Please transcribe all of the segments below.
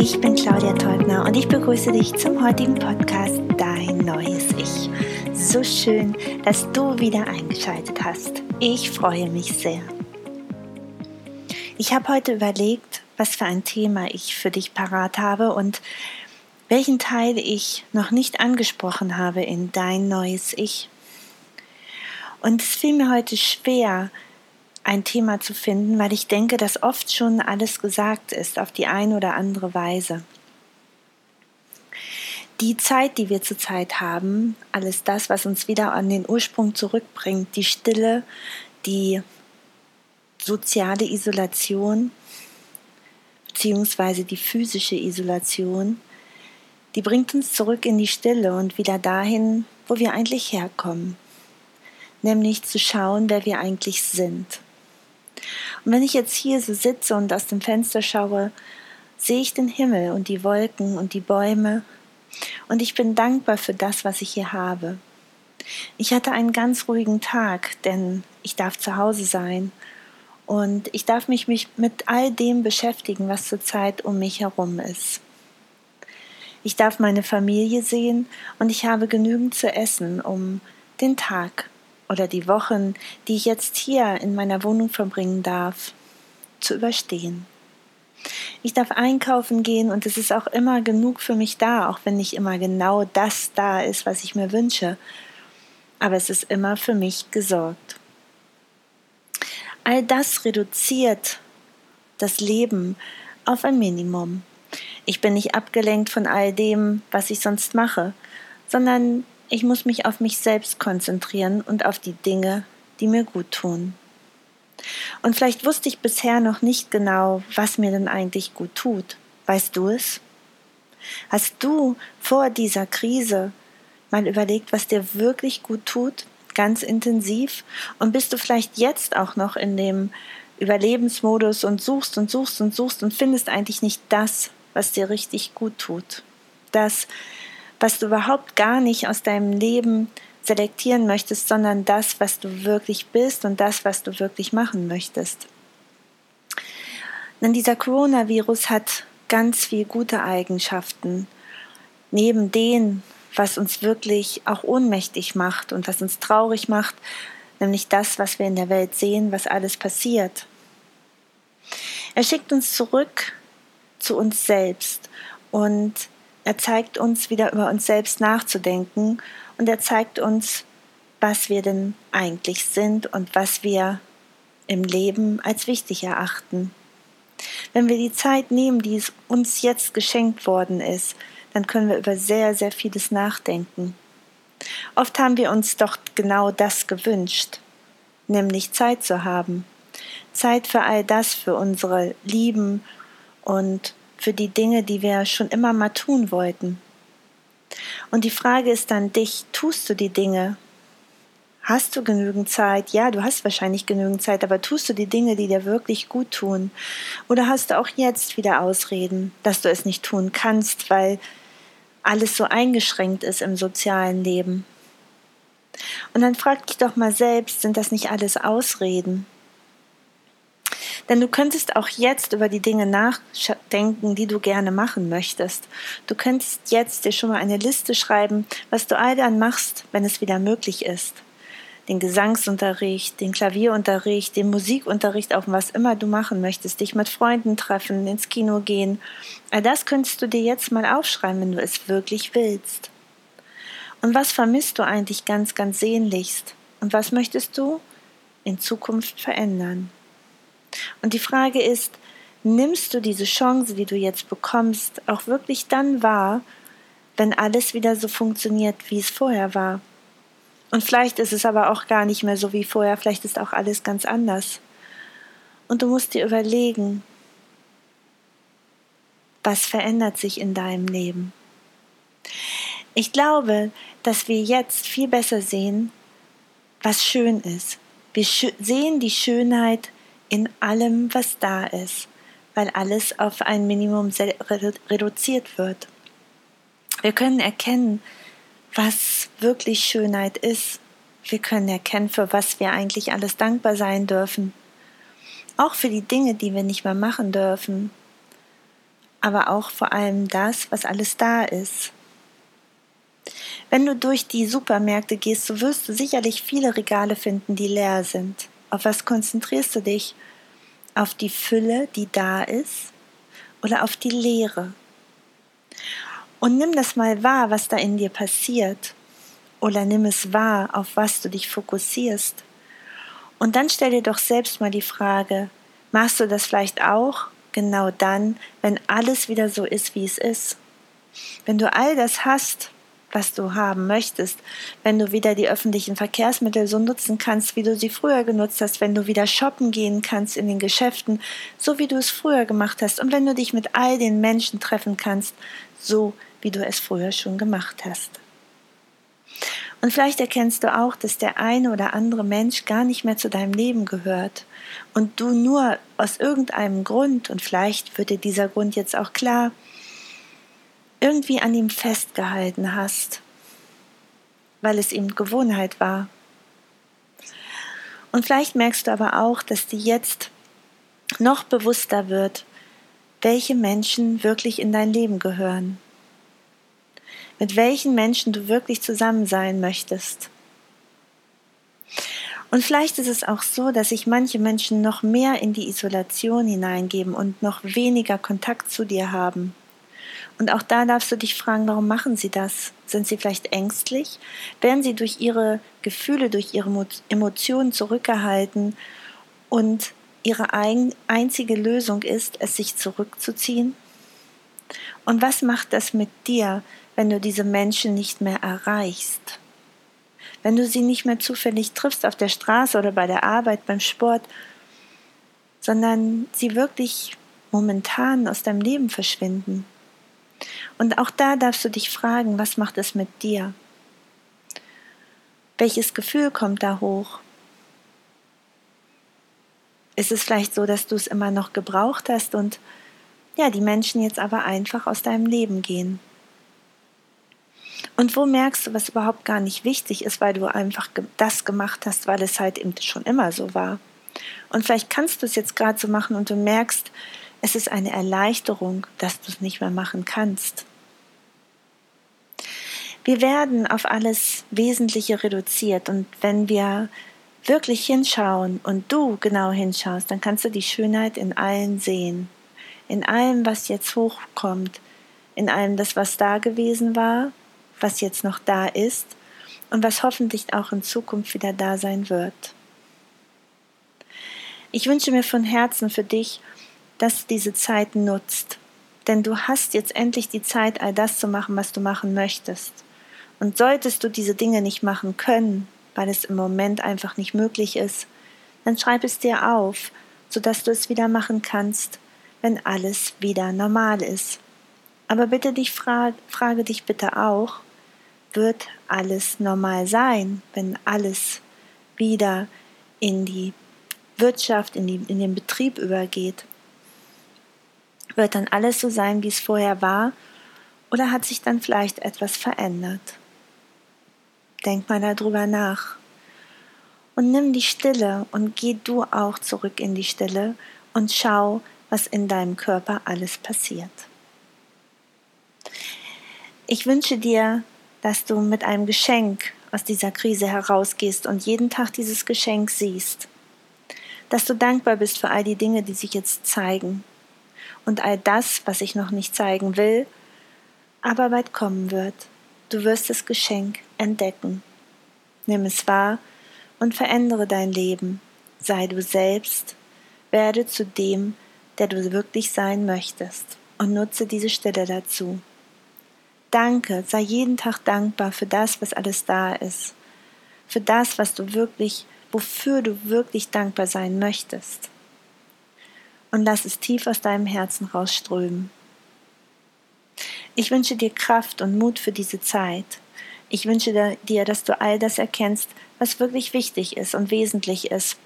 Ich bin Claudia Teubner und ich begrüße dich zum heutigen Podcast Dein neues Ich. So schön, dass du wieder eingeschaltet hast. Ich freue mich sehr. Ich habe heute überlegt, was für ein Thema ich für dich parat habe und welchen Teil ich noch nicht angesprochen habe in Dein neues Ich. Und es fiel mir heute schwer, ein Thema zu finden, weil ich denke, dass oft schon alles gesagt ist auf die eine oder andere Weise. Die Zeit, die wir zurzeit haben, alles das, was uns wieder an den Ursprung zurückbringt, die Stille, die soziale Isolation beziehungsweise die physische Isolation, die bringt uns zurück in die Stille und wieder dahin, wo wir eigentlich herkommen, nämlich zu schauen, wer wir eigentlich sind. Und wenn ich jetzt hier so sitze und aus dem Fenster schaue, sehe ich den Himmel und die Wolken und die Bäume und ich bin dankbar für das, was ich hier habe. Ich hatte einen ganz ruhigen Tag, denn ich darf zu Hause sein und ich darf mich mit all dem beschäftigen, was zurzeit um mich herum ist. Ich darf meine Familie sehen und ich habe genügend zu essen, um den Tag oder die Wochen, die ich jetzt hier in meiner Wohnung verbringen darf, zu überstehen. Ich darf einkaufen gehen und es ist auch immer genug für mich da, auch wenn nicht immer genau das da ist, was ich mir wünsche. Aber es ist immer für mich gesorgt. All das reduziert das Leben auf ein Minimum. Ich bin nicht abgelenkt von all dem, was ich sonst mache, sondern ich muss mich auf mich selbst konzentrieren und auf die Dinge, die mir gut tun. Und vielleicht wusste ich bisher noch nicht genau, was mir denn eigentlich gut tut. Weißt du es? Hast du vor dieser Krise mal überlegt, was dir wirklich gut tut, ganz intensiv? Und bist du vielleicht jetzt auch noch in dem Überlebensmodus und suchst und suchst und suchst und findest eigentlich nicht das, was dir richtig gut tut? Das, was du überhaupt gar nicht aus deinem Leben selektieren möchtest, sondern das, was du wirklich bist und das, was du wirklich machen möchtest. Denn dieser Coronavirus hat ganz viele gute Eigenschaften. Neben dem, was uns wirklich auch ohnmächtig macht und was uns traurig macht, nämlich das, was wir in der Welt sehen, was alles passiert. Er schickt uns zurück zu uns selbst und er zeigt uns wieder über uns selbst nachzudenken und er zeigt uns, was wir denn eigentlich sind und was wir im Leben als wichtig erachten. Wenn wir die Zeit nehmen, die uns jetzt geschenkt worden ist, dann können wir über sehr, sehr vieles nachdenken. Oft haben wir uns doch genau das gewünscht, nämlich Zeit zu haben. Zeit für all das, für unsere Lieben und für die Dinge, die wir schon immer mal tun wollten. Und die Frage ist dann dich, tust du die Dinge? Hast du genügend Zeit? Ja, du hast wahrscheinlich genügend Zeit, aber tust du die Dinge, die dir wirklich gut tun? Oder hast du auch jetzt wieder Ausreden, dass du es nicht tun kannst, weil alles so eingeschränkt ist im sozialen Leben? Und dann frag dich doch mal selbst, sind das nicht alles Ausreden? Denn du könntest auch jetzt über die Dinge nachdenken, die du gerne machen möchtest. Du könntest jetzt dir schon mal eine Liste schreiben, was du all dann machst, wenn es wieder möglich ist. Den Gesangsunterricht, den Klavierunterricht, den Musikunterricht, auf was immer du machen möchtest, dich mit Freunden treffen, ins Kino gehen. All das könntest du dir jetzt mal aufschreiben, wenn du es wirklich willst. Und was vermisst du eigentlich ganz, ganz sehnlichst? Und was möchtest du in Zukunft verändern? Und die Frage ist, nimmst du diese Chance, die du jetzt bekommst, auch wirklich dann wahr, wenn alles wieder so funktioniert, wie es vorher war? Und vielleicht ist es aber auch gar nicht mehr so wie vorher, vielleicht ist auch alles ganz anders. Und du musst dir überlegen, was verändert sich in deinem Leben? Ich glaube, dass wir jetzt viel besser sehen, was schön ist. Wir sehen die Schönheit in allem, was da ist, weil alles auf ein Minimum reduziert wird. Wir können erkennen, was wirklich Schönheit ist. Wir können erkennen, für was wir eigentlich alles dankbar sein dürfen. Auch für die Dinge, die wir nicht mehr machen dürfen. aber auch vor allem das, was alles da ist. Wenn du durch die Supermärkte gehst, so wirst du sicherlich viele Regale finden, die leer sind. Auf was konzentrierst du dich? Auf die Fülle, die da ist, oder auf die Leere? Und nimm das mal wahr, was da in dir passiert. Oder nimm es wahr, auf was du dich fokussierst. Und dann stell dir doch selbst mal die Frage, machst du das vielleicht auch genau dann, wenn alles wieder so ist, wie es ist? Wenn du all das hast, was du haben möchtest, wenn du wieder die öffentlichen Verkehrsmittel so nutzen kannst, wie du sie früher genutzt hast, wenn du wieder shoppen gehen kannst in den Geschäften, so wie du es früher gemacht hast, und wenn du dich mit all den Menschen treffen kannst, so wie du es früher schon gemacht hast. Und vielleicht erkennst du auch, dass der eine oder andere Mensch gar nicht mehr zu deinem Leben gehört und du nur aus irgendeinem Grund, und vielleicht wird dir dieser Grund jetzt auch klar, irgendwie an ihm festgehalten hast, weil es ihm Gewohnheit war. Und vielleicht merkst du aber auch, dass dir jetzt noch bewusster wird, welche Menschen wirklich in dein Leben gehören, mit welchen Menschen du wirklich zusammen sein möchtest. Und vielleicht ist es auch so, dass sich manche Menschen noch mehr in die Isolation hineingeben und noch weniger Kontakt zu dir haben. Und auch da darfst du dich fragen, warum machen sie das? Sind sie vielleicht ängstlich? Werden sie durch ihre Gefühle, durch ihre Emotionen zurückgehalten und ihre einzige Lösung ist, es sich zurückzuziehen? Und was macht das mit dir, wenn du diese Menschen nicht mehr erreichst? Wenn du sie nicht mehr zufällig triffst auf der Straße oder bei der Arbeit, beim Sport, sondern sie wirklich momentan aus deinem Leben verschwinden? Und auch da darfst du dich fragen, was macht es mit dir? Welches Gefühl kommt da hoch? Ist es vielleicht so, dass du es immer noch gebraucht hast und ja, die Menschen jetzt aber einfach aus deinem Leben gehen? Und wo merkst du, was überhaupt gar nicht wichtig ist, weil du einfach das gemacht hast, weil es halt eben schon immer so war? Und vielleicht kannst du es jetzt gerade so machen und du merkst, es ist eine Erleichterung, dass du es nicht mehr machen kannst. Wir werden auf alles Wesentliche reduziert und wenn wir wirklich hinschauen und du genau hinschaust, dann kannst du die Schönheit in allen sehen. In allem, was jetzt hochkommt, in allem das, was da gewesen war, was jetzt noch da ist und was hoffentlich auch in Zukunft wieder da sein wird. Ich wünsche mir von Herzen für dich, dass du diese Zeit nutzt. Denn du hast jetzt endlich die Zeit, all das zu machen, was du machen möchtest. Und solltest du diese Dinge nicht machen können, weil es im Moment einfach nicht möglich ist, dann schreib es dir auf, sodass du es wieder machen kannst, wenn alles wieder normal ist. Aber bitte dich frage, frage dich bitte auch, wird alles normal sein, wenn alles wieder in die Wirtschaft, in, die, in den Betrieb übergeht? Wird dann alles so sein, wie es vorher war, oder hat sich dann vielleicht etwas verändert? Denk mal darüber nach. Und nimm die Stille und geh du auch zurück in die Stille und schau, was in deinem Körper alles passiert. Ich wünsche dir, dass du mit einem Geschenk aus dieser Krise herausgehst und jeden Tag dieses Geschenk siehst. Dass du dankbar bist für all die Dinge, die sich jetzt zeigen und all das, was ich noch nicht zeigen will, aber bald kommen wird. Du wirst das Geschenk entdecken. Nimm es wahr und verändere dein Leben. Sei du selbst, werde zu dem, der du wirklich sein möchtest und nutze diese Stelle dazu. Danke, sei jeden Tag dankbar für das, was alles da ist, für das, was du wirklich, wofür du wirklich dankbar sein möchtest und lass es tief aus deinem Herzen rausströmen. Ich wünsche dir Kraft und Mut für diese Zeit. Ich wünsche dir, dass du all das erkennst, was wirklich wichtig ist und wesentlich ist.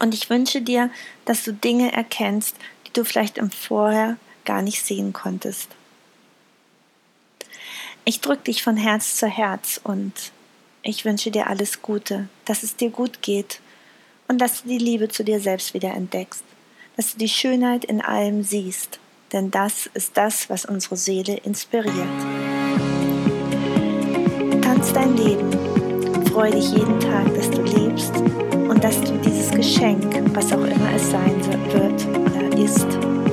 Und ich wünsche dir, dass du Dinge erkennst, die du vielleicht im Vorher gar nicht sehen konntest. Ich drücke dich von Herz zu Herz und ich wünsche dir alles Gute, dass es dir gut geht und dass du die Liebe zu dir selbst wieder entdeckst dass du die Schönheit in allem siehst, denn das ist das, was unsere Seele inspiriert. Tanz dein Leben, freue dich jeden Tag, dass du lebst und dass du dieses Geschenk, was auch immer es sein wird oder ist,